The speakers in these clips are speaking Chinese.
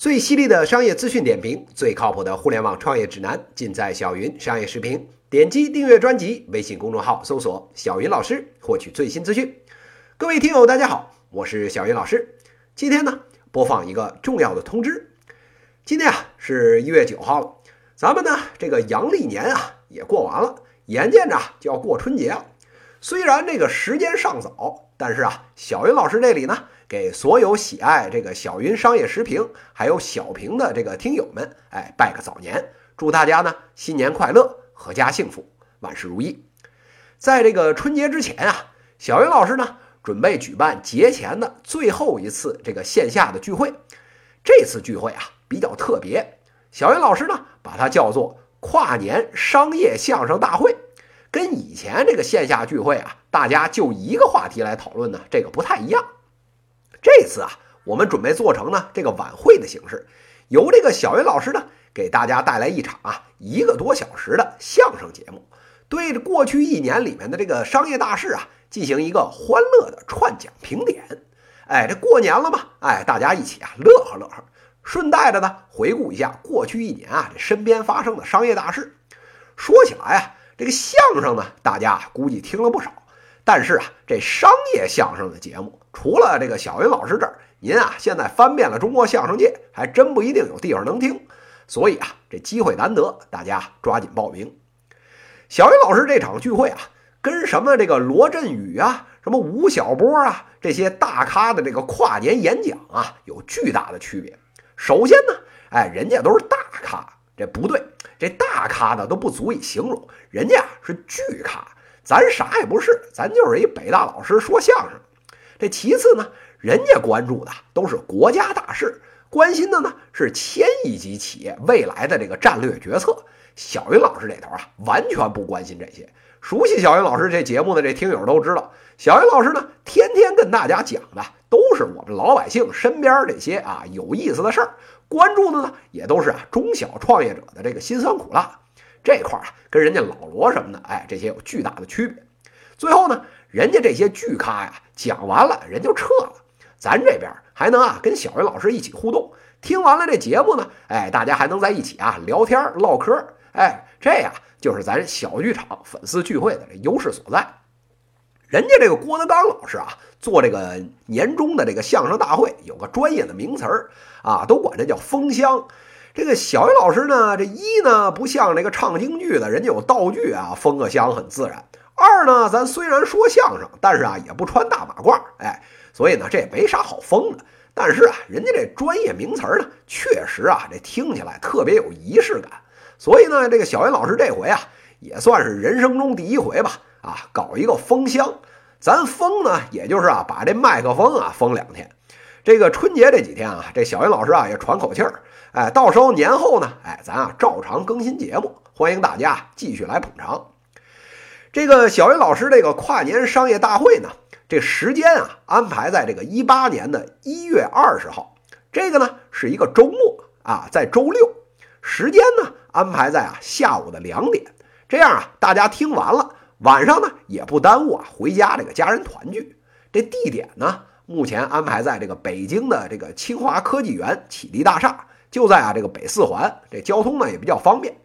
最犀利的商业资讯点评，最靠谱的互联网创业指南，尽在小云商业视频。点击订阅专辑，微信公众号搜索“小云老师”，获取最新资讯。各位听友，大家好，我是小云老师。今天呢，播放一个重要的通知。今天啊，是一月九号了，咱们呢这个阳历年啊也过完了，眼见着就要过春节了。虽然这个时间尚早，但是啊，小云老师这里呢。给所有喜爱这个小云商业时评还有小平的这个听友们，哎，拜个早年，祝大家呢新年快乐，阖家幸福，万事如意。在这个春节之前啊，小云老师呢准备举办节前的最后一次这个线下的聚会。这次聚会啊比较特别，小云老师呢把它叫做跨年商业相声大会，跟以前这个线下聚会啊，大家就一个话题来讨论呢，这个不太一样。这次啊，我们准备做成呢这个晚会的形式，由这个小云老师呢给大家带来一场啊一个多小时的相声节目，对着过去一年里面的这个商业大事啊进行一个欢乐的串讲评点。哎，这过年了嘛，哎，大家一起啊乐呵乐呵，顺带着呢回顾一下过去一年啊这身边发生的商业大事。说起来啊，这个相声呢，大家估计听了不少。但是啊，这商业相声的节目，除了这个小云老师这儿，您啊现在翻遍了中国相声界，还真不一定有地方能听。所以啊，这机会难得，大家抓紧报名。小云老师这场聚会啊，跟什么这个罗振宇啊、什么吴晓波啊这些大咖的这个跨年演讲啊，有巨大的区别。首先呢，哎，人家都是大咖，这不对，这大咖呢都不足以形容，人家是巨咖。咱啥也不是，咱就是一北大老师说相声。这其次呢，人家关注的都是国家大事，关心的呢是千亿级企业未来的这个战略决策。小云老师这头啊，完全不关心这些。熟悉小云老师这节目的这听友都知道，小云老师呢，天天跟大家讲的都是我们老百姓身边这些啊有意思的事儿，关注的呢也都是啊中小创业者的这个辛酸苦辣。这块儿啊，跟人家老罗什么的，哎，这些有巨大的区别。最后呢，人家这些巨咖呀，讲完了人就撤了，咱这边还能啊跟小云老师一起互动。听完了这节目呢，哎，大家还能在一起啊聊天唠嗑，哎，这呀就是咱小剧场粉丝聚会的这优势所在。人家这个郭德纲老师啊，做这个年终的这个相声大会，有个专业的名词儿啊，都管这叫封箱。这个小云老师呢，这一呢不像这个唱京剧的，人家有道具啊，封个箱很自然。二呢，咱虽然说相声，但是啊也不穿大马褂，哎，所以呢这也没啥好封的。但是啊，人家这专业名词呢，确实啊这听起来特别有仪式感。所以呢，这个小云老师这回啊，也算是人生中第一回吧，啊，搞一个封箱。咱封呢，也就是啊把这麦克风啊封两天。这个春节这几天啊，这小云老师啊也喘口气儿。哎，到时候年后呢，哎，咱啊照常更新节目，欢迎大家继续来捧场。这个小云老师这个跨年商业大会呢，这时间啊安排在这个一八年的一月二十号，这个呢是一个周末啊，在周六，时间呢安排在啊下午的两点，这样啊大家听完了，晚上呢也不耽误啊回家这个家人团聚。这地点呢目前安排在这个北京的这个清华科技园启迪大厦。就在啊这个北四环，这交通呢也比较方便。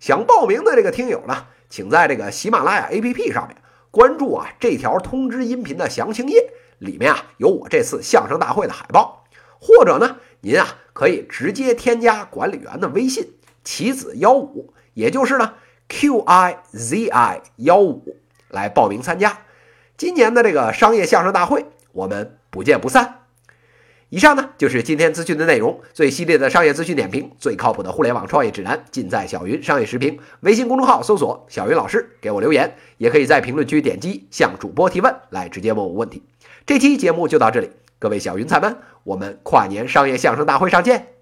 想报名的这个听友呢，请在这个喜马拉雅 APP 上面关注啊这条通知音频的详情页，里面啊有我这次相声大会的海报。或者呢，您啊可以直接添加管理员的微信棋子幺五，也就是呢 Q I Z I 幺五来报名参加今年的这个商业相声大会，我们不见不散。以上呢就是今天资讯的内容，最犀利的商业资讯点评，最靠谱的互联网创业指南，尽在小云商业时评。微信公众号搜索“小云老师”，给我留言，也可以在评论区点击向主播提问，来直接问我问题。这期节目就到这里，各位小云彩们，我们跨年商业相声大会上见。